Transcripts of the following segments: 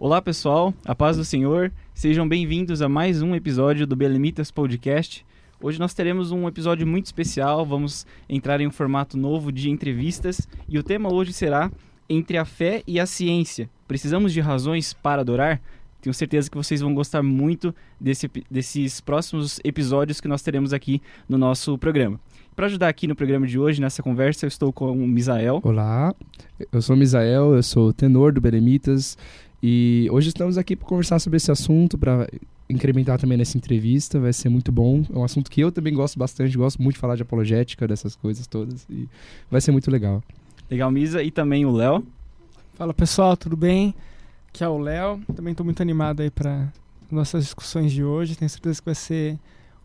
Olá pessoal, a paz do Senhor, sejam bem-vindos a mais um episódio do Belemitas Podcast. Hoje nós teremos um episódio muito especial, vamos entrar em um formato novo de entrevistas e o tema hoje será Entre a Fé e a Ciência. Precisamos de razões para adorar? Tenho certeza que vocês vão gostar muito desse, desses próximos episódios que nós teremos aqui no nosso programa. Para ajudar aqui no programa de hoje, nessa conversa, eu estou com o Misael. Olá, eu sou o Misael, eu sou tenor do Beremitas e hoje estamos aqui para conversar sobre esse assunto, para incrementar também nessa entrevista, vai ser muito bom. É um assunto que eu também gosto bastante, gosto muito de falar de apologética, dessas coisas todas, e vai ser muito legal. Legal, Misa, e também o Léo. Fala pessoal, tudo bem? Aqui é o Léo, também estou muito animado aí para nossas discussões de hoje, tenho certeza que vai ser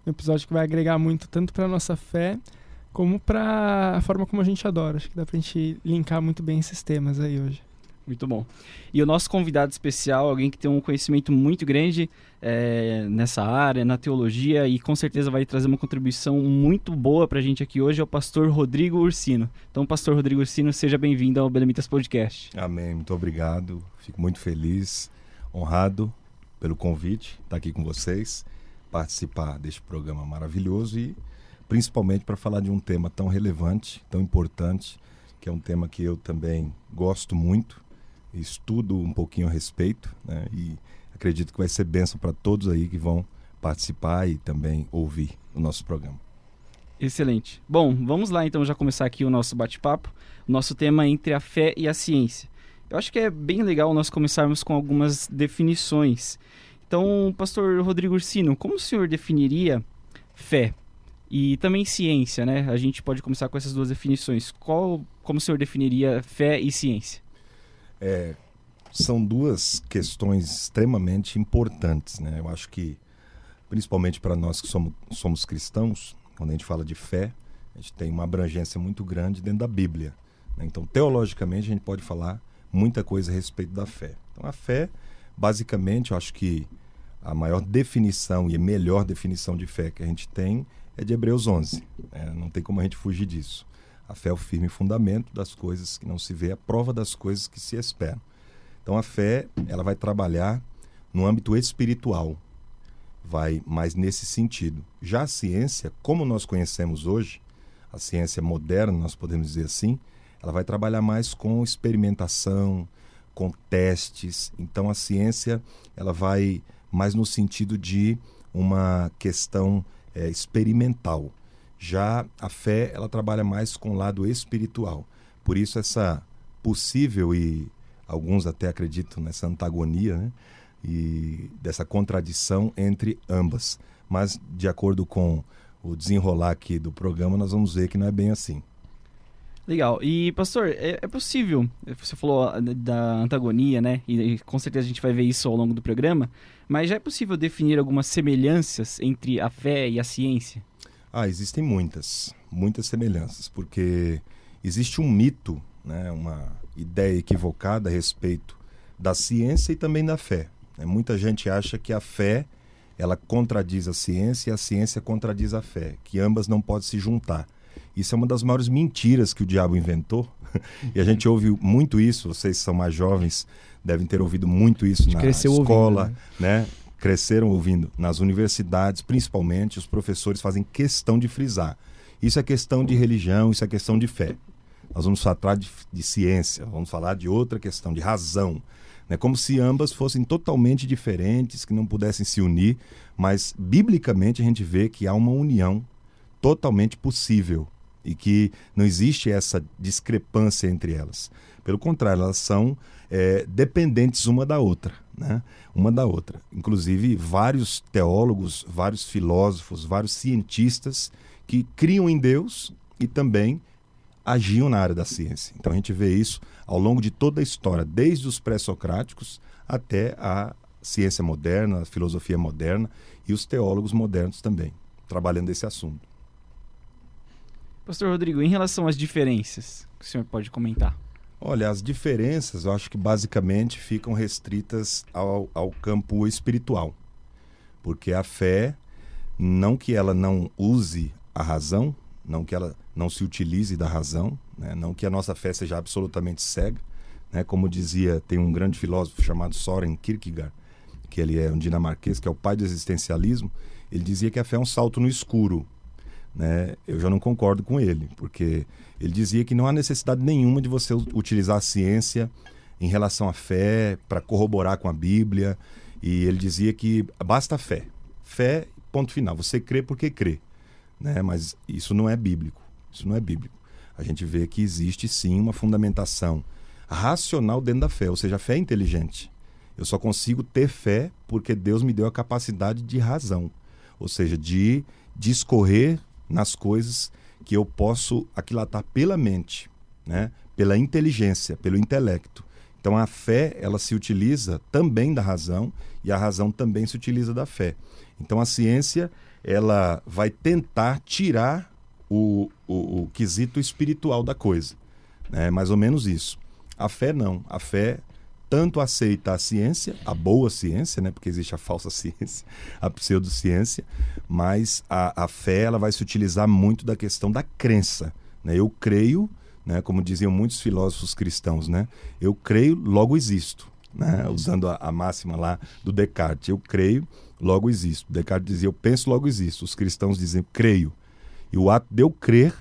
um episódio que vai agregar muito, tanto para nossa fé, como para a forma como a gente adora. Acho que dá para a gente linkar muito bem esses temas aí hoje. Muito bom. E o nosso convidado especial, alguém que tem um conhecimento muito grande é, nessa área, na teologia, e com certeza vai trazer uma contribuição muito boa para a gente aqui hoje, é o pastor Rodrigo Ursino. Então, pastor Rodrigo Ursino, seja bem-vindo ao Belemitas Podcast. Amém, muito obrigado. Fico muito feliz, honrado pelo convite, estar aqui com vocês, participar deste programa maravilhoso e principalmente para falar de um tema tão relevante, tão importante, que é um tema que eu também gosto muito, estudo um pouquinho a respeito, né? E acredito que vai ser benção para todos aí que vão participar e também ouvir o nosso programa. Excelente. Bom, vamos lá então já começar aqui o nosso bate-papo. Nosso tema entre a fé e a ciência. Eu acho que é bem legal nós começarmos com algumas definições. Então, pastor Rodrigo Ursino, como o senhor definiria fé? E também ciência, né? A gente pode começar com essas duas definições. Qual, como o senhor definiria fé e ciência? É, são duas questões extremamente importantes, né? Eu acho que, principalmente para nós que somos, somos cristãos, quando a gente fala de fé, a gente tem uma abrangência muito grande dentro da Bíblia. Né? Então, teologicamente, a gente pode falar muita coisa a respeito da fé. Então, a fé, basicamente, eu acho que a maior definição e a melhor definição de fé que a gente tem é de Hebreus 11. Né? Não tem como a gente fugir disso. A fé é o firme fundamento das coisas que não se vê, a prova das coisas que se esperam. Então a fé, ela vai trabalhar no âmbito espiritual, vai mais nesse sentido. Já a ciência, como nós conhecemos hoje, a ciência moderna, nós podemos dizer assim, ela vai trabalhar mais com experimentação, com testes. Então a ciência, ela vai mais no sentido de uma questão é, experimental. Já a fé, ela trabalha mais com o lado espiritual. Por isso essa possível e alguns até acreditam nessa antagonia, né? E dessa contradição entre ambas. Mas de acordo com o desenrolar aqui do programa, nós vamos ver que não é bem assim. Legal. E, pastor, é, é, possível, você falou da antagonia, né? E, e, com certeza a gente vai ver isso ao longo do programa, mas já é possível definir algumas semelhanças entre a fé e a ciência? Ah, existem muitas, muitas semelhanças, porque existe um mito, né, uma ideia equivocada a respeito da ciência e também da fé. Né? Muita gente acha que a fé ela contradiz a ciência e a ciência contradiz a fé, que ambas não podem se juntar. Isso é uma das maiores mentiras que o diabo inventou. e a gente ouve muito isso, vocês são mais jovens, devem ter ouvido muito isso na escola, ouvindo, né? né? Cresceram ouvindo. Nas universidades, principalmente, os professores fazem questão de frisar. Isso é questão de religião, isso é questão de fé. Nós vamos falar de, de ciência, vamos falar de outra questão, de razão. Né? Como se ambas fossem totalmente diferentes, que não pudessem se unir, mas biblicamente a gente vê que há uma união totalmente possível e que não existe essa discrepância entre elas. Pelo contrário, elas são é, dependentes uma da outra, né? Uma da outra. Inclusive, vários teólogos, vários filósofos, vários cientistas que criam em Deus e também agiam na área da ciência. Então a gente vê isso ao longo de toda a história, desde os pré-socráticos até a ciência moderna, a filosofia moderna e os teólogos modernos também, trabalhando esse assunto. Pastor Rodrigo, em relação às diferenças, o senhor pode comentar? Olha, as diferenças eu acho que basicamente ficam restritas ao, ao campo espiritual. Porque a fé, não que ela não use a razão, não que ela não se utilize da razão, né? não que a nossa fé seja absolutamente cega, né? Como dizia, tem um grande filósofo chamado Soren Kierkegaard, que ele é um dinamarquês, que é o pai do existencialismo. Ele dizia que a fé é um salto no escuro. Né? Eu já não concordo com ele, porque ele dizia que não há necessidade nenhuma de você utilizar a ciência em relação à fé para corroborar com a Bíblia. E ele dizia que basta fé. Fé, ponto final. Você crê porque crê. Né? Mas isso não é bíblico. Isso não é bíblico. A gente vê que existe sim uma fundamentação racional dentro da fé, ou seja, a fé é inteligente. Eu só consigo ter fé porque Deus me deu a capacidade de razão, ou seja, de discorrer nas coisas que eu posso aquilatar pela mente, né? pela inteligência, pelo intelecto. Então a fé ela se utiliza também da razão e a razão também se utiliza da fé. Então a ciência ela vai tentar tirar o, o, o quesito espiritual da coisa. É mais ou menos isso. A fé não. A fé tanto aceita a ciência, a boa ciência, né? porque existe a falsa ciência, a pseudociência, mas a, a fé ela vai se utilizar muito da questão da crença. Né? Eu creio, né? como diziam muitos filósofos cristãos, né? eu creio, logo existo. Né? Usando a, a máxima lá do Descartes, eu creio, logo existo. Descartes dizia, eu penso, logo existo. Os cristãos dizem, creio. E o ato de eu crer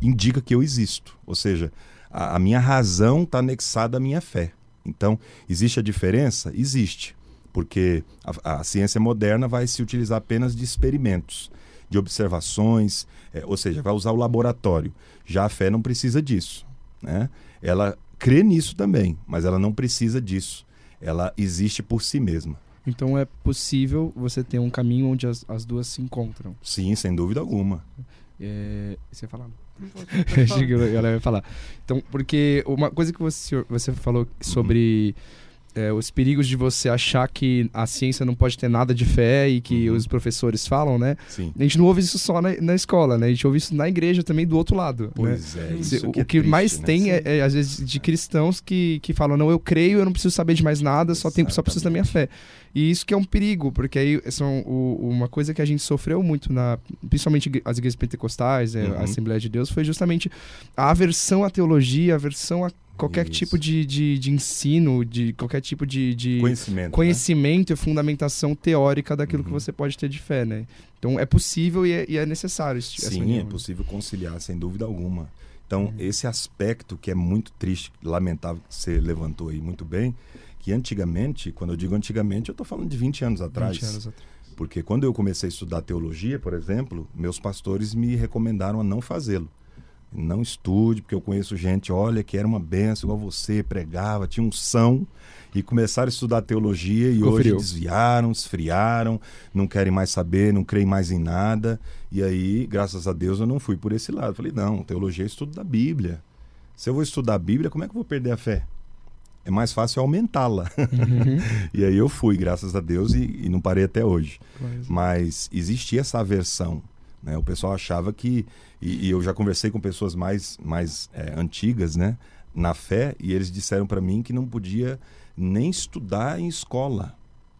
indica que eu existo. Ou seja, a, a minha razão está anexada à minha fé. Então, existe a diferença? Existe, porque a, a, ciência moderna vai se utilizar apenas de experimentos, de observações, é, ou seja, vai usar o laboratório. Já a fé não precisa disso. Né? Ela crê nisso também, mas ela não precisa disso. Ela existe por si mesma. Então é possível você ter um caminho onde as, as duas se encontram. Sim, sem dúvida alguma. É, você falar? Achei que ela ia falar. Então, porque uma coisa que você, você falou sobre é, os perigos de você achar que a ciência não pode ter nada de fé e que uhum. os professores falam, né? Sim. A gente não ouve isso só na, na, escola, né? A gente ouve isso na igreja também do outro lado. Né? Pois né? é. Isso o que, é que triste, mais né? tem é, é, às vezes, de cristãos que, que falam: não, eu creio, eu não preciso saber de mais nada, só, tenho, só preciso da minha fé. E isso que é um perigo, porque aí são o, uma coisa que a gente sofreu muito, na, principalmente as igrejas pentecostais, é, uhum. a Assembleia de Deus, foi justamente a aversão à teologia, a aversão a qualquer Isso. tipo de, de, de, ensino, de qualquer tipo de, de conhecimento, conhecimento né? e fundamentação teórica daquilo uhum. que você pode ter de fé, né? Então é possível e é, e é necessário. Sim, é possível conciliar, sem dúvida alguma. Então, uhum. esse aspecto que é muito triste, lamentável, que você levantou aí muito bem, que antigamente, quando eu digo antigamente, eu estou falando de 20 anos atrás. 20 anos atrás. Porque quando eu comecei a estudar teologia, por exemplo, meus pastores me recomendaram a não fazê-lo. Não estude, porque eu conheço gente, olha, que era uma benção, igual você, pregava, tinha um são, e começaram a estudar teologia Ficou e hoje frio. desviaram, esfriaram, não querem mais saber, não creem mais em nada. E aí, graças a Deus, eu não fui por esse lado. Falei, não, teologia é estudo da Bíblia. Se eu vou estudar a Bíblia, como é que eu vou perder a fé? É mais fácil aumentá-la. Uhum. e aí eu fui, graças a Deus, e, e não parei até hoje. Mas, Mas existia essa aversão. Né? O pessoal achava que e, e eu já conversei com pessoas mais, mais é, antigas, né? Na fé, e eles disseram para mim que não podia nem estudar em escola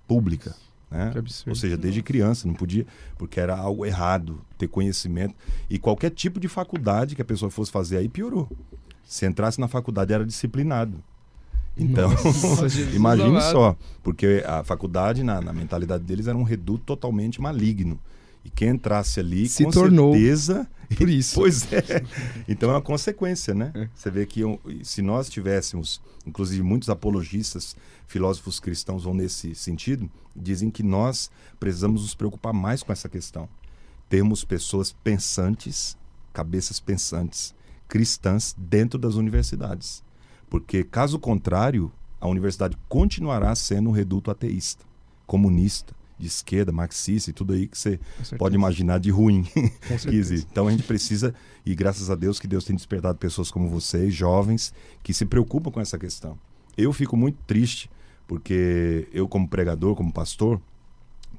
pública. Né? Ou seja, desde criança, não podia, porque era algo errado ter conhecimento. E qualquer tipo de faculdade que a pessoa fosse fazer aí piorou. Se entrasse na faculdade era disciplinado. Então, imagine só, porque a faculdade, na, na mentalidade deles, era um reduto totalmente maligno. E quem entrasse ali, Se com tornou certeza. Por isso. pois é. Então é uma consequência, né? É. Você vê que se nós tivéssemos, inclusive muitos apologistas, filósofos cristãos vão nesse sentido, dizem que nós precisamos nos preocupar mais com essa questão. Termos pessoas pensantes, cabeças pensantes, cristãs dentro das universidades. Porque, caso contrário, a universidade continuará sendo um reduto ateísta, comunista, de esquerda, marxista e tudo aí que você pode imaginar de ruim que existe. Então a gente precisa, e graças a Deus que Deus tem despertado pessoas como vocês, jovens, que se preocupam com essa questão. Eu fico muito triste, porque eu, como pregador, como pastor,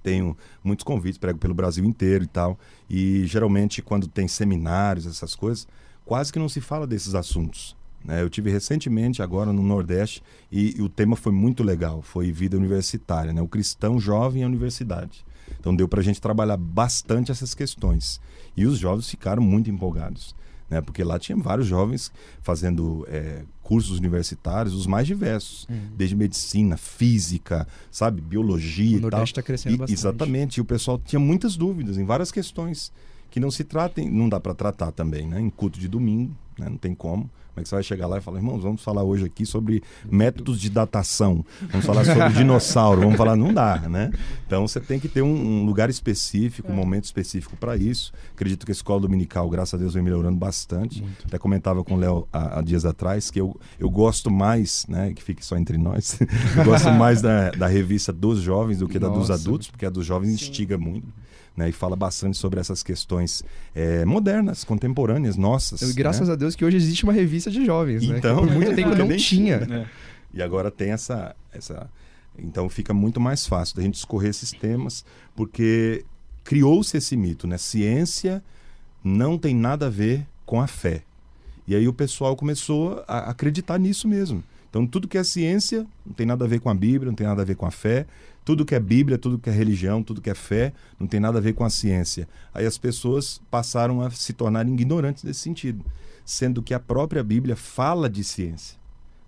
tenho muitos convites, prego pelo Brasil inteiro e tal. E geralmente, quando tem seminários, essas coisas, quase que não se fala desses assuntos. Né? Eu tive recentemente agora no Nordeste e, e, o tema foi muito legal, foi vida universitária, né? o cristão jovem e a universidade. Então deu para a gente trabalhar bastante essas questões e os jovens ficaram muito empolgados, né? porque lá tinha vários jovens fazendo é, cursos universitários, os mais diversos, Uhum. desde medicina, física, sabe, biologia O e. Nordeste está crescendo E- bastante. exatamente, e o pessoal tinha muitas dúvidas em várias questões que não se tratem, não dá para tratar também, né? Em culto de domingo, né? não tem como. Como é que você vai chegar lá e falar, irmãos, vamos falar hoje aqui sobre métodos de datação, vamos falar sobre dinossauro, vamos falar, não dá, né? Então você tem que ter um, um lugar específico, um momento específico para isso. Acredito que a escola dominical, graças a Deus, vem melhorando bastante. Muito. Até comentava com o Léo há, há dias atrás que eu, eu gosto mais, né? Que fique só entre nós, eu gosto mais da, da revista dos jovens do que da dos Nossa. adultos, porque a dos jovens Sim. instiga muito. Né, e fala bastante sobre essas questões eh, modernas, contemporâneas, nossas. E graças né? a Deus que hoje existe uma revista de jovens, né? Então, por muito é, tempo não tinha. É. E agora tem essa, essa. Então fica muito mais fácil da gente discorrer esses temas, porque criou-se esse mito, né? Ciência não tem nada a ver com a fé. E aí o pessoal começou a acreditar nisso mesmo. Então tudo que é ciência não tem nada a ver com a Bíblia, não tem nada a ver com a fé. Tudo que é Bíblia, tudo que é religião, tudo que é fé, não tem nada a ver com a ciência. Aí as pessoas passaram a se tornarem ignorantes nesse sentido, sendo que a própria Bíblia fala de ciência.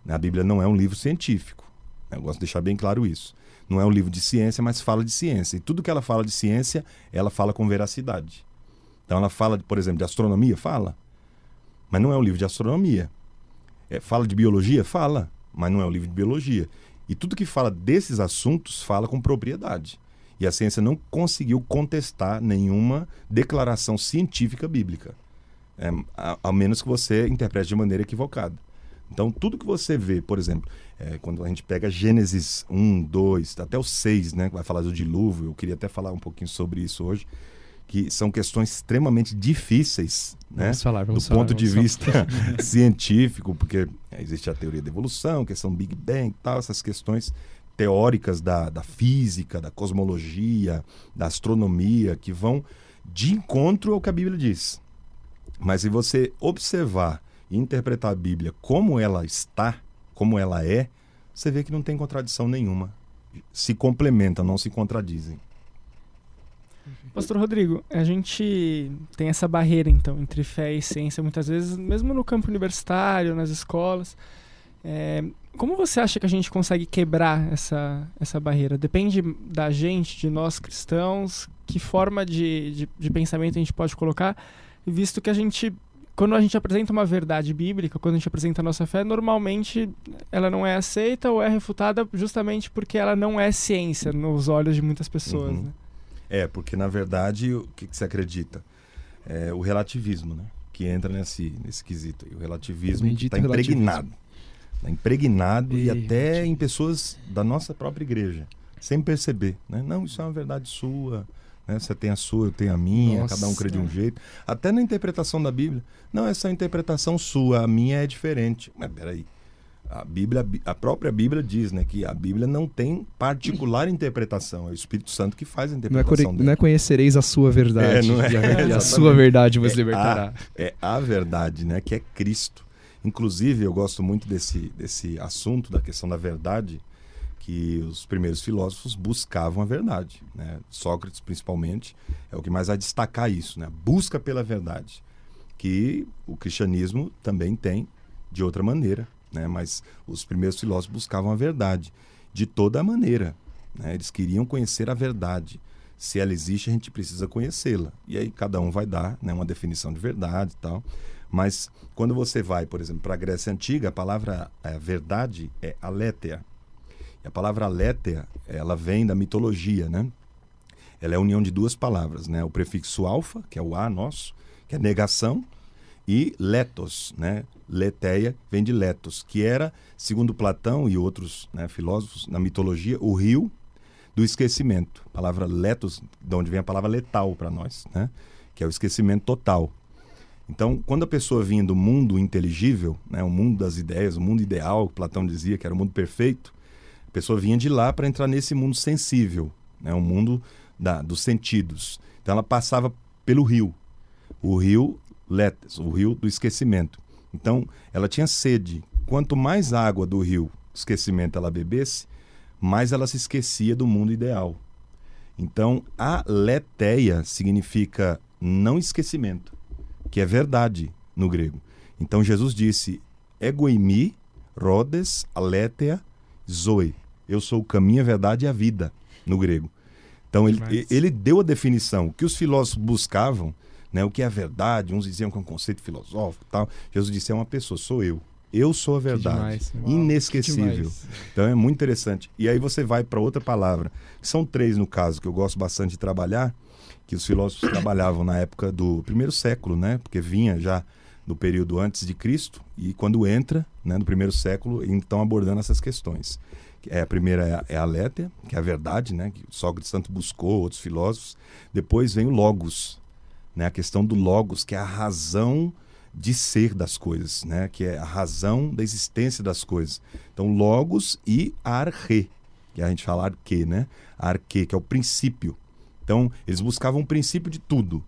A Bíblia não é um livro científico. Eu gosto de deixar bem claro isso. Não é um livro de ciência, mas fala de ciência. E tudo que ela fala de ciência, ela fala com veracidade. Então ela fala, por exemplo, de astronomia? Fala. Mas não é um livro de astronomia. É, fala de biologia? Fala. Mas não é um livro de biologia. E tudo que fala desses assuntos fala com propriedade. E a ciência não conseguiu contestar nenhuma declaração científica bíblica. É, a, a menos que você interprete de maneira equivocada. Então, tudo que você vê, por exemplo, é, quando a gente pega Gênesis 1, 2, até o 6, né, vai falar do dilúvio, eu queria até falar um pouquinho sobre isso hoje, que são questões extremamente difíceis, né? Vamos falar, do vamos falar. ponto de falar. vista científico, porque existe a teoria da evolução, questão do Big Bang e tal, essas questões teóricas da, da física, da cosmologia, da astronomia, que vão de encontro ao que a Bíblia diz. Mas se você observar e interpretar a Bíblia como ela está, como ela é, você vê que não tem contradição nenhuma. Se complementam, não se contradizem. Pastor Rodrigo, a gente tem essa barreira, então, entre fé e ciência, muitas vezes, mesmo no campo universitário, nas escolas. É, como você acha que a gente consegue quebrar essa, essa barreira? Depende da gente, de nós cristãos, que forma de, de, de pensamento a gente pode colocar, visto que a gente, quando a gente apresenta uma verdade bíblica, quando a gente apresenta a nossa fé, normalmente ela não é aceita ou é refutada justamente porque ela não é ciência nos olhos de muitas pessoas. Uhum. Né? É, porque na verdade, o que, que você acredita? É o relativismo, né? Que entra nesse, nesse quesito. aí. O relativismo está impregnado. Está impregnado e Ih, até gente. em pessoas da nossa própria igreja, sem perceber. Né? Não, isso é uma verdade sua. Né? Você tem a sua, eu tenho a minha, Nossa. cada um crê de um jeito. Até na interpretação da Bíblia. Não, essa é interpretação sua, a minha é diferente. Mas peraí. A Bíblia, a própria Bíblia diz, né, que a Bíblia não tem particular interpretação, é o Espírito Santo que faz a Não é, interpretação core- dela. não é conhecereis a sua verdade. É, não é? E a, e a sua verdade vos É libertará. É a verdade, né? Que é Cristo. Inclusive, eu gosto muito desse, desse assunto, da questão da verdade, que os primeiros filósofos buscavam a verdade. Né? Sócrates, principalmente, é o que mais vai destacar isso, né? Busca pela verdade. Que o cristianismo também tem de outra maneira, né? Mas os primeiros filósofos buscavam a verdade de toda maneira. Né? Eles queriam conhecer a verdade. Se ela existe, a gente precisa conhecê-la. E aí cada um vai dar né, uma definição de verdade e tal. Mas quando você vai, por exemplo, para a Grécia Antiga, a palavra eh, verdade é aletheia. E a palavra aletheia, ela vem da mitologia, né? Ela é a união de duas palavras, né? O prefixo alfa, que é o A nosso, que é negação, e letos, né? Leteia vem de letos, que era, segundo Platão e outros né, filósofos na mitologia, o rio do esquecimento. A palavra letos, de onde vem a palavra letal para nós, né? Que é o esquecimento total. Então, quando a pessoa vinha do mundo inteligível, né, o mundo das ideias, o mundo ideal, que Platão dizia que era o mundo perfeito, a pessoa vinha de lá para entrar nesse mundo sensível, né, o mundo da, dos sentidos. Então, ela passava pelo rio, o rio Letes, o rio do esquecimento. Então, ela tinha sede. Quanto mais água do rio esquecimento ela bebesse, mais ela se esquecia do mundo ideal. Então, a leteia significa não esquecimento, que é verdade no grego. Então, Jesus disse egoimi, Rhodes, Aletheia, Zoe. Eu sou o caminho, a verdade e a vida, no grego. Então ele, ele deu a definição. O que os filósofos buscavam, né, o que é a verdade, uns diziam que é um conceito filosófico tal. Jesus disse, é uma pessoa, sou eu. Eu sou a verdade. demais. Inesquecível. Então é muito interessante. E aí você vai para outra palavra, são três no caso, que eu gosto bastante de trabalhar, que os filósofos trabalhavam na época do primeiro século, né? Porque vinha já do período antes de Cristo e quando entra, né, no primeiro século, então abordando essas questões. É, a primeira é a, é a Létea, que é a verdade, né? Que Sócrates tanto buscou, outros filósofos. Depois vem o Logos, né? A questão do Logos, que é a razão de ser das coisas, né? Que é a razão da existência das coisas. Então, Logos e Arche, que a gente fala arque, né? Arque, que é o princípio. Então, eles buscavam o princípio de tudo.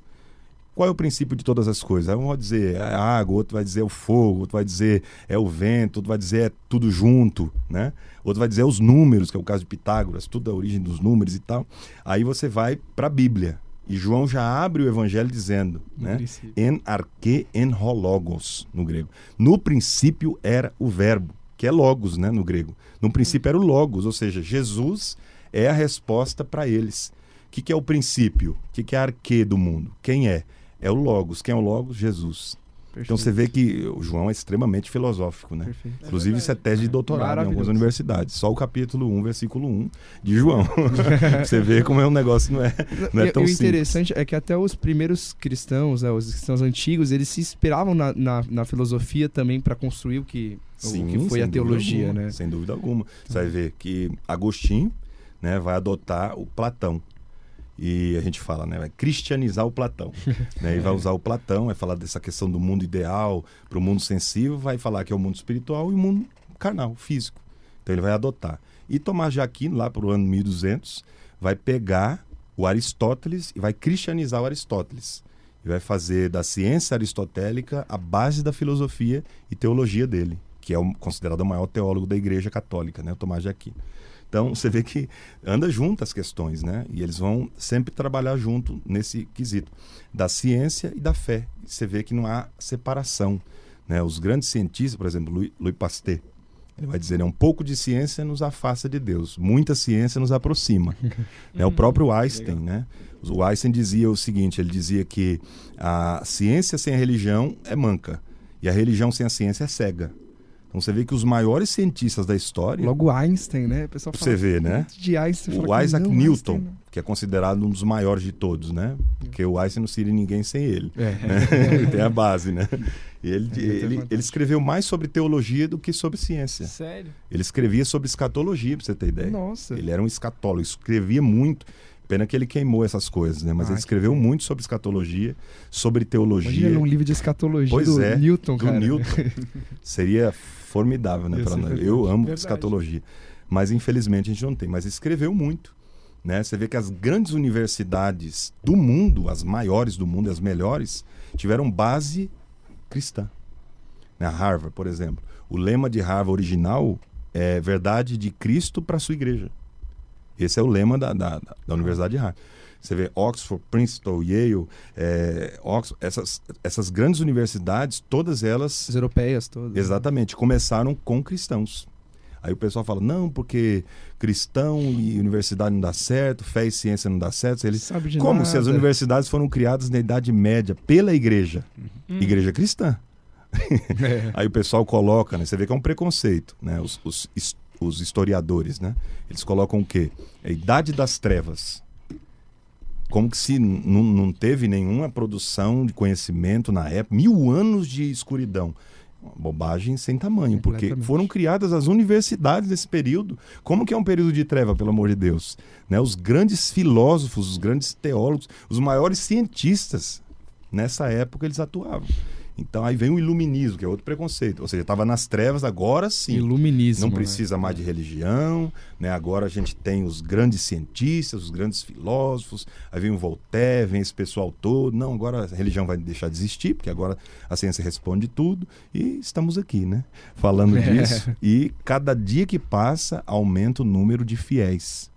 Qual é o princípio de todas as coisas? Um vai dizer é a água, outro vai dizer é o fogo, outro vai dizer é o vento, outro vai dizer é tudo junto, né? Outro vai dizer é os números, que é o caso de Pitágoras, tudo a origem dos números e tal. Aí você vai para a Bíblia. E João já abre o evangelho dizendo, No né? princípio. En arque en ho logos, no grego. No princípio era o verbo, que é logos, né, no grego. No princípio era o logos, ou seja, Jesus é a resposta para eles. O que, que é o princípio? O que, que é a arque do mundo? Quem é? É o logos. Quem é o logos? Jesus. Então você vê que o João é extremamente filosófico, né? Perfeito. Inclusive, isso é tese de doutorado em algumas universidades. Só o capítulo 1, versículo 1 de João. você vê como é um negócio, não é, não é tão e o simples. interessante é que até os primeiros cristãos, né, os cristãos antigos, eles se inspiravam na, na, na filosofia também para construir o que, o que foi a teologia, alguma, né? Sem dúvida alguma. Você vai ver que Agostinho né, vai adotar o Platão. E a gente fala, né? Vai cristianizar o Platão. né, e vai usar o Platão, vai falar dessa questão do mundo ideal para o mundo sensível, vai falar que é o mundo espiritual e o mundo carnal, físico. Então ele vai adotar. E Tomás de Aquino, lá para o ano 1200, vai pegar o Aristóteles e vai cristianizar o Aristóteles. E vai fazer da ciência aristotélica a base da filosofia e teologia dele, que é o, considerado o maior teólogo da Igreja Católica, né, o Tomás de Aquino. Então você vê que anda junto as questões, né? E eles vão sempre trabalhar junto nesse quesito da ciência e da fé. Você vê que não há separação, né? Os grandes cientistas, por exemplo, Louis, Louis Pasteur, ele vai dizer, né, um pouco de ciência nos afasta de Deus, muita ciência nos aproxima. né? O próprio Einstein, né? O Einstein dizia o seguinte, ele dizia que a ciência sem a religião é manca e a religião sem a ciência é cega. Então você vê que os maiores cientistas da história, Logo Einstein, né? O pessoal fala você ver, né? de Einstein. o fala que Isaac não, Newton, Einstein que é considerado um dos maiores de todos, né? Porque o Einstein não seria ninguém sem ele. É. né? ele tem a base, né? E ele, É, ele, fantástico. ele escreveu mais sobre teologia do que sobre ciência. Sério? Ele escrevia sobre escatologia, pra você ter ideia. Nossa. Ele era um escatólogo, escrevia muito. Pena que ele queimou essas coisas, né? Mas Ah, ele que escreveu pena. muito sobre escatologia, sobre Imagina teologia. num livro de escatologia Pois do é, Newton, do cara. Newton. Seria formidável, né? Ser nós. Eu amo Verdade. escatologia. Mas infelizmente a gente não tem. Mas escreveu muito. Né? Você vê que as grandes universidades do mundo, as maiores do mundo, as melhores, tiveram base cristã. Na Harvard, por exemplo. O lema de Harvard original é verdade de Cristo para sua igreja. Esse é o lema da, da, da Universidade de Harvard. Você vê Oxford, Princeton, Yale, é, Oxford, essas, essas grandes universidades, todas elas As europeias todas. Exatamente, começaram com cristãos. Aí o pessoal fala, não, porque cristão e universidade não dá certo, fé e ciência não dá certo. Eles, como nada. se as universidades foram criadas na Idade Média pela igreja, Hum. igreja cristã. É. Aí o pessoal coloca, né? Você vê que é um preconceito, né? Os, os, os historiadores, né? Eles colocam o quê? A Idade das Trevas. Como que se não teve nenhuma produção de conhecimento na época, mil anos de escuridão. Uma Bobagem sem tamanho, porque foram criadas as universidades nesse período. Como que é um período de treva, pelo amor de Deus? Né? Os grandes filósofos, os grandes teólogos, os maiores cientistas, nessa época eles atuavam. Então aí vem o iluminismo, que é outro preconceito. Ou seja, estava nas trevas, agora sim. Iluminismo. Não né? precisa mais de religião, né? Agora a gente tem os grandes cientistas, os grandes filósofos, aí vem o Voltaire, vem esse pessoal todo. Não, agora a religião vai deixar de existir, porque agora a ciência responde tudo. E estamos aqui, né? Falando É. disso. E cada dia que passa, aumenta o número de fiéis.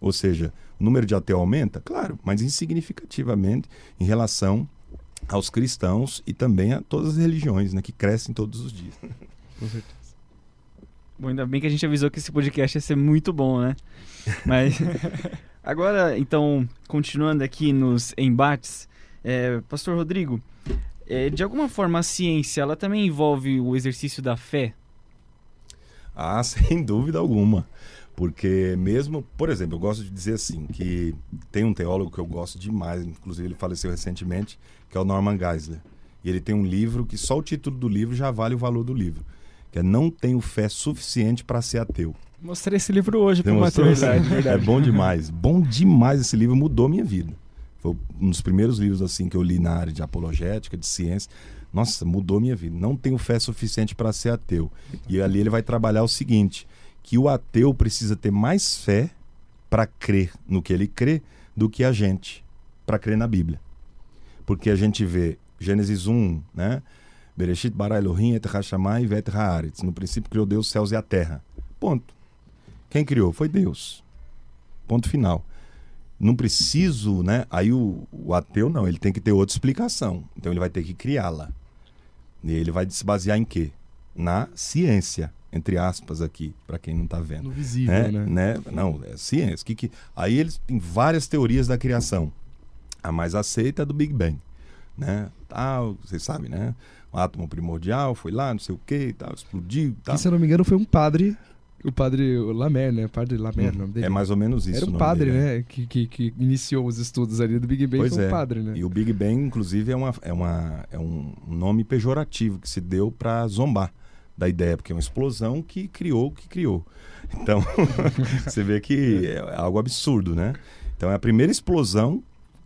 Ou seja, o número de ateu aumenta? Claro, mas insignificativamente em relação aos cristãos e também a todas as religiões, né? Que crescem todos os dias. Com certeza. Bom, ainda bem que a gente avisou que esse podcast ia ser muito bom, né? Mas agora, então, continuando aqui nos embates, é, Pastor Rodrigo, é, de alguma forma a ciência ela também envolve o exercício da fé? Ah, sem dúvida alguma. Porque mesmo, por exemplo, eu gosto de dizer assim, que tem um teólogo que eu gosto demais, inclusive ele faleceu recentemente, que é o Norman Geisler. E ele tem um livro que só o título do livro já vale o valor do livro, que é Não Tenho Fé Suficiente para Ser Ateu. Mostrei esse livro hoje pro mostrou? Matheus. Verdade. É bom demais. Bom demais esse livro, mudou minha vida. Foi um dos primeiros livros assim que eu li na área de apologética, de ciência. Nossa, mudou minha vida. Não tenho fé suficiente para ser ateu. E ali ele vai trabalhar o seguinte, que o ateu precisa ter mais fé para crer no que ele crê do que a gente para crer na Bíblia. Porque a gente vê Gênesis 1, né? Bereshit bara Elohim et hashamai vet haaretz. No princípio criou Deus os céus e a terra. Ponto. Quem criou? Foi Deus. Ponto final. Não preciso, né? Aí o, o ateu não, ele tem que ter outra explicação. Então ele vai ter que criá-la. E ele vai se basear em quê? Na ciência, entre aspas aqui, para quem não está vendo No visível, né? né? né? Não, é ciência. Que, que... Aí eles têm várias teorias da criação. A mais aceita é a do Big Bang. Né? Tal, vocês sabem, né? O átomo primordial foi lá, não sei o que, tal, explodiu. Tal. Que, se eu não me engano, foi um padre, o padre Lamer, né? Padre Lamer, o nome dele. É mais ou menos isso. Era o um padre, dele, né? Que, que, que iniciou os estudos ali do Big Bang. Pois foi um é. padre, né? E o Big Bang, inclusive, é, uma, é, uma, é um nome pejorativo que se deu para zombar da ideia, porque é uma explosão que criou o que criou. Então, você vê que é algo absurdo, né? Então, é a primeira explosão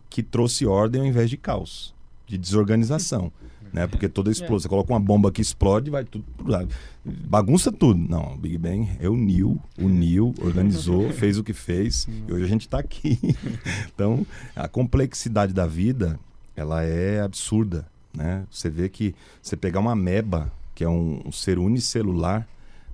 que trouxe ordem ao invés de caos, de desorganização. Né? Porque toda explosão, você coloca uma bomba que explode, vai tudo pro lado. Bagunça tudo. Não, o Big Bang reuniu, uniu, organizou, fez o que fez, e hoje a gente está aqui. Então, a complexidade da vida, ela é absurda, né? Você vê que você pegar uma ameba, que é um, ser unicelular,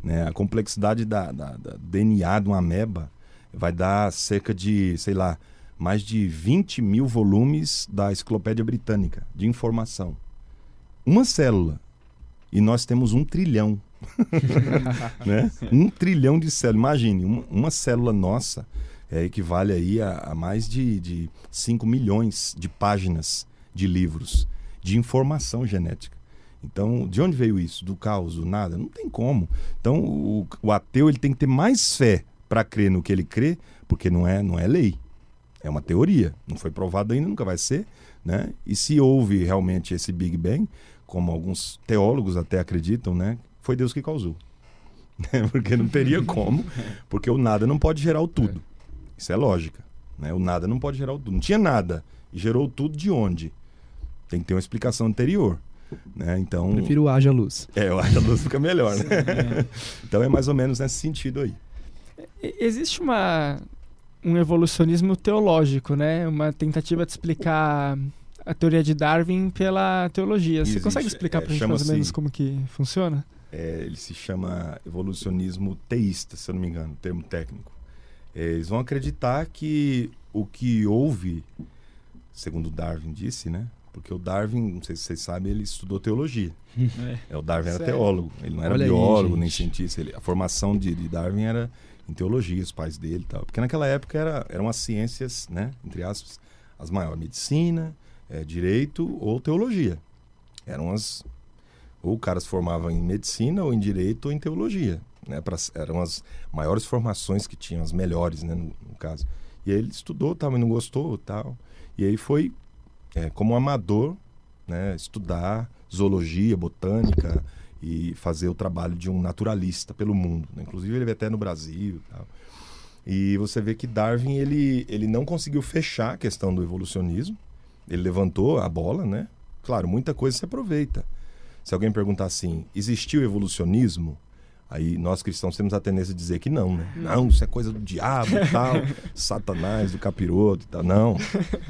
né? A complexidade da, da, da DNA de uma ameba vai dar cerca de, sei lá, mais de 20 mil volumes da Enciclopédia Britânica de informação. Uma célula. E nós temos um trilhão. né? Um trilhão de células. Imagine, uma, uma célula nossa é, equivale aí a, a mais de, de 5 milhões de páginas de livros de informação genética. Então, de onde veio isso? Do caos, do nada? Não tem como. Então, o, o ateu ele tem que ter mais fé para crer no que ele crê, porque não é, não é lei. É uma teoria. Não foi provado ainda, nunca vai ser. Né? E se houve realmente esse Big Bang, como alguns teólogos até acreditam, né? foi Deus que causou. porque não teria como, porque o nada não pode gerar o tudo. Isso é lógica. Né? O nada não pode gerar o tudo. Não tinha nada. E gerou tudo de onde? Tem que ter uma explicação anterior. Né? Então, Prefiro haja luz. é, eu acho que a luz fica melhor, né? então é mais ou menos nesse sentido aí. E- Existe uma um evolucionismo teológico, né? Uma tentativa de explicar a teoria de Darwin pela teologia. Você Existe, consegue explicar é, pra gente mais ou chama-se- menos como que funciona? É, ele se chama evolucionismo teísta, se eu não me engano, termo técnico. É, eles vão acreditar que o que houve, segundo Darwin disse, né? Porque o Darwin, não sei se vocês sabem, ele estudou teologia. É. É, o Darwin era Sério? teólogo, ele não era Olha aí, biólogo gente. nem cientista. Ele- a formação de, de Darwin era em teologia, os pais dele e tal. Porque naquela época era, eram as ciências, né? Entre aspas, as maiores: medicina, é, direito ou teologia. Eram as. Ou o cara se formava em medicina, ou em direito, ou em teologia. Né? Pra- eram as maiores formações que tinham, as melhores, né? No, no caso. E aí ele estudou, tal, mas não gostou tal. E aí foi é, como amador, né? Estudar zoologia, botânica e fazer o trabalho de um naturalista pelo mundo. né? Inclusive ele veio até no Brasil tal. E você vê que Darwin ele, ele não conseguiu fechar a questão do evolucionismo. Ele levantou a bola, né? Claro, muita coisa se aproveita. Se alguém perguntar assim, existiu evolucionismo? Aí nós cristãos temos a tendência de dizer que não, né? Não, isso é coisa do diabo e tal, satanás, do capiroto e tal. Não.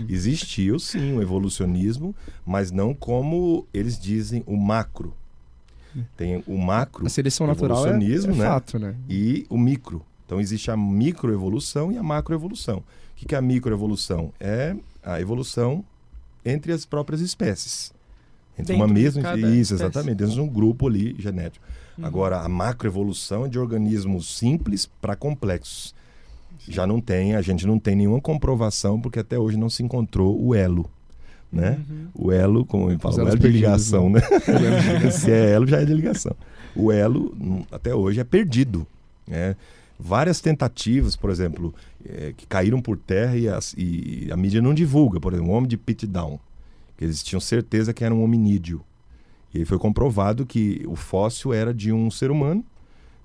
Existiu sim o evolucionismo, mas não como eles dizem o macro. Tem o macro A seleção natural é, é evolucionismo, né? fato, né? e o micro. Então existe a microevolução e a macroevolução. O que que é a microevolução? É a evolução entre as próprias espécies. Entre Dentro uma mesma. Isso, espécie. exatamente. Dentro de um grupo ali genético. Uhum. Agora, a macroevolução é de organismos simples para complexos. Já não tem, a gente não tem nenhuma comprovação, porque até hoje não se encontrou o elo. Né? Uhum. O elo, como ele fala, Os o elo de ligação, né? Se é elo, já é de ligação. O elo, até hoje, é perdido. né? Várias tentativas, por exemplo, eh, que caíram por terra e, as- e a mídia não divulga. Por exemplo, o homem de Pitdown, que eles tinham certeza que era um hominídeo. E aí foi comprovado que o fóssil era de um ser humano,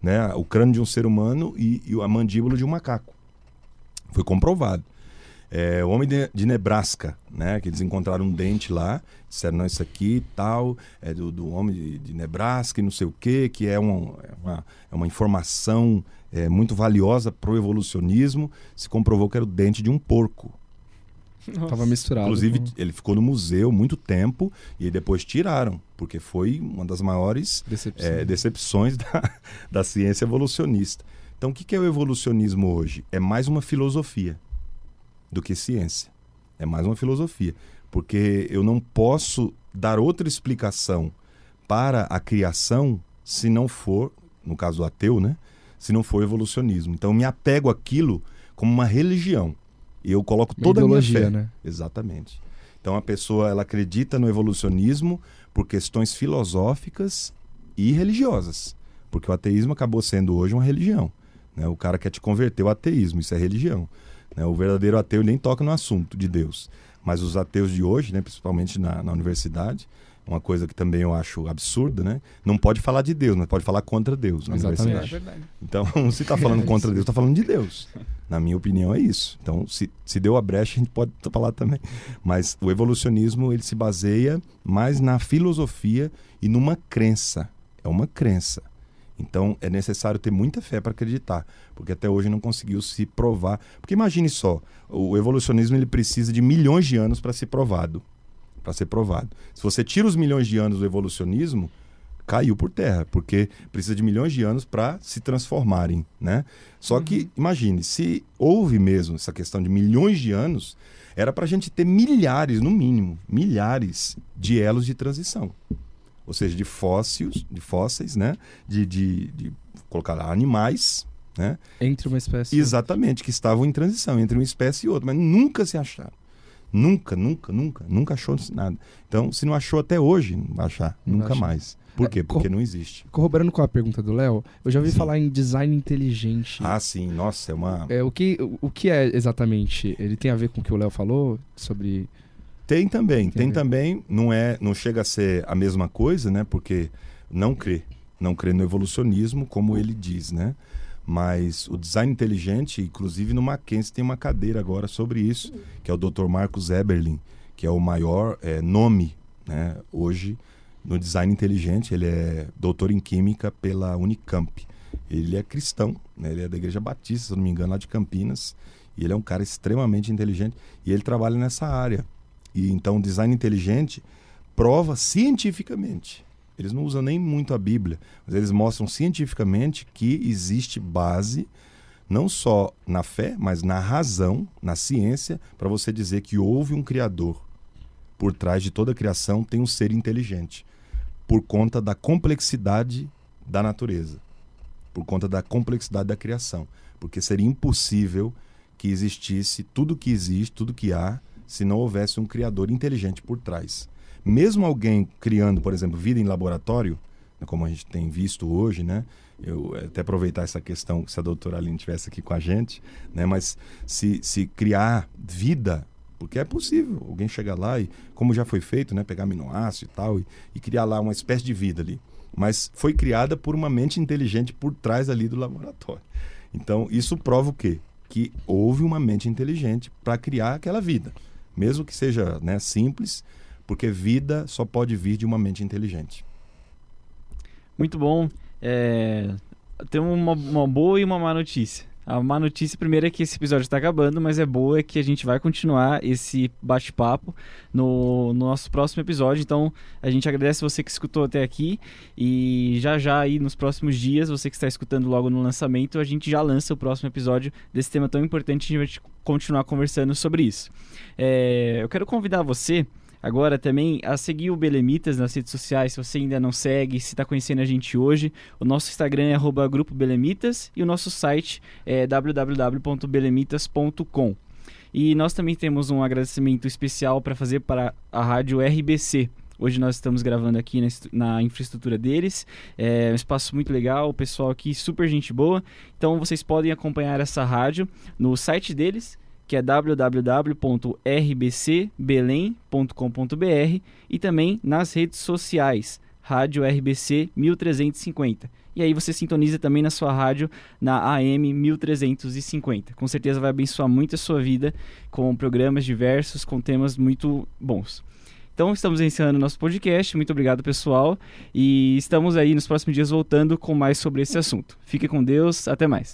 né? o crânio de um ser humano e, e a mandíbula de um macaco. Foi comprovado. É, o homem de, de Nebraska, né? Que eles encontraram um dente lá, disseram, não, isso aqui tal, é do, do homem de, de Nebraska e não sei o quê, que é, um, é, uma, é uma informação é, muito valiosa para o evolucionismo. Se comprovou que era o dente de um porco. Nossa. Tava misturado. Inclusive, com ele ficou no museu muito tempo e aí depois tiraram, porque foi uma das maiores é, decepções da, da ciência evolucionista. Então, o que que é o evolucionismo hoje? É mais uma filosofia do que ciência. É mais uma filosofia. Porque eu não posso dar outra explicação para a criação se não for, no caso do ateu, né? Se não for evolucionismo. Então, eu me apego àquilo como uma religião. Eu coloco toda a minha fé. né? Exatamente. Então a pessoa ela acredita no evolucionismo por questões filosóficas e religiosas, porque o ateísmo acabou sendo hoje uma religião. Né? O cara quer te converter ao ateísmo, isso é religião. né? O verdadeiro ateu nem toca no assunto de Deus, mas os ateus de hoje, né, principalmente na, na universidade, uma coisa que também eu acho absurda, né? Não pode falar de Deus, mas pode falar contra Deus na Exatamente. É universidade. verdade. Então, se está falando contra Deus, está falando de Deus. Na minha opinião, é isso. Então, se, se deu a brecha, a gente pode falar também. Mas o evolucionismo, ele se baseia mais na filosofia e numa crença. É uma crença. Então, é necessário ter muita fé para acreditar, porque até hoje não conseguiu se provar. Porque imagine só, o evolucionismo ele precisa de milhões de anos para ser provado. Para ser provado. Se você tira os milhões de anos do evolucionismo, caiu por terra, porque precisa de milhões de anos para se transformarem, né? Só que imagine, se houve mesmo essa questão de milhões de anos, era para a gente ter milhares, no mínimo, milhares de elos de transição, ou seja, de fósseis, de fósseis, né? De, de, de colocar lá animais, né? Entre uma espécie. Exatamente, que estavam em transição entre uma espécie e outra, mas nunca se acharam. Nunca, nunca, nunca, nunca achou nada. Então, se não achou até hoje, não vai achar, Não nunca mais. Por É, quê? Porque não existe. Corroborando com a pergunta do Léo, eu já ouvi Sim. falar em design inteligente. Ah, sim, nossa, é uma. É, o, que, o, que é exatamente? Ele tem a ver com o que o Léo falou sobre. Tem também, Tem tem, também, não é, não chega a ser a mesma coisa, né? Porque não crê, não crê no evolucionismo, como ele diz, né? Mas o design inteligente, inclusive no Mackenzie tem uma cadeira agora sobre isso, que é o Dr. Marcos Eberlin, que é o maior eh, nome, né? Hoje no design inteligente, ele é doutor em química pela Unicamp. Ele é cristão, né? Ele é da Igreja Batista, se não me engano, lá de Campinas. E ele é um cara extremamente inteligente e ele trabalha nessa área. E então design inteligente prova cientificamente. Eles não usam nem muito a Bíblia, mas eles mostram cientificamente que existe base não só na fé, mas na razão, na ciência, para você dizer que houve um criador. Por trás de toda a criação tem um ser inteligente, por conta da complexidade da natureza, por conta da complexidade da criação, porque seria impossível que existisse tudo que existe, tudo que há, se não houvesse um criador inteligente por trás. Mesmo alguém criando, por exemplo, vida em laboratório, né, como a gente tem visto hoje, né? Eu até aproveitar essa questão se a doutora Aline estivesse aqui com a gente, né? Mas se, se criar vida, porque é possível alguém chegar lá e, como já foi feito, né? Pegar aminoácido e tal e, e criar lá uma espécie de vida ali. Mas foi criada por uma mente inteligente por trás ali do laboratório. Então, isso prova o quê? Que houve uma mente inteligente para criar aquela vida. Mesmo que seja né, simples, porque vida só pode vir de uma mente inteligente. Muito bom. É, uma, uma boa e uma má notícia. A má notícia primeiro é que esse episódio está acabando, mas é boa é que a gente vai continuar esse bate-papo no, no nosso próximo episódio. Então a gente agradece você que escutou até aqui e já já aí nos próximos dias, você que está escutando logo no lançamento, a gente já lança o próximo episódio desse tema tão importante. A gente vai continuar conversando sobre isso. É, eu quero convidar você agora também a seguir o Belemitas nas redes sociais, se você ainda não segue, se está conhecendo a gente hoje. O nosso Instagram é Grupo Belemitas e o nosso site é www.belemitas.com. E nós também temos um agradecimento especial para fazer para a rádio RBC. Hoje nós estamos gravando aqui na, na, infraestrutura deles. É um espaço muito legal, o pessoal aqui super gente boa. Então vocês podem acompanhar essa rádio no site deles, que é www.rbcbelém.com.br e também nas redes sociais, Rádio RBC 1350. E aí você sintoniza também na sua rádio na AM 1350. Com certeza vai abençoar muito a sua vida com programas diversos, com temas muito bons. Então estamos encerrando nosso podcast. Muito obrigado, pessoal. E estamos aí nos próximos dias voltando com mais sobre esse assunto. Fique com Deus. Até mais.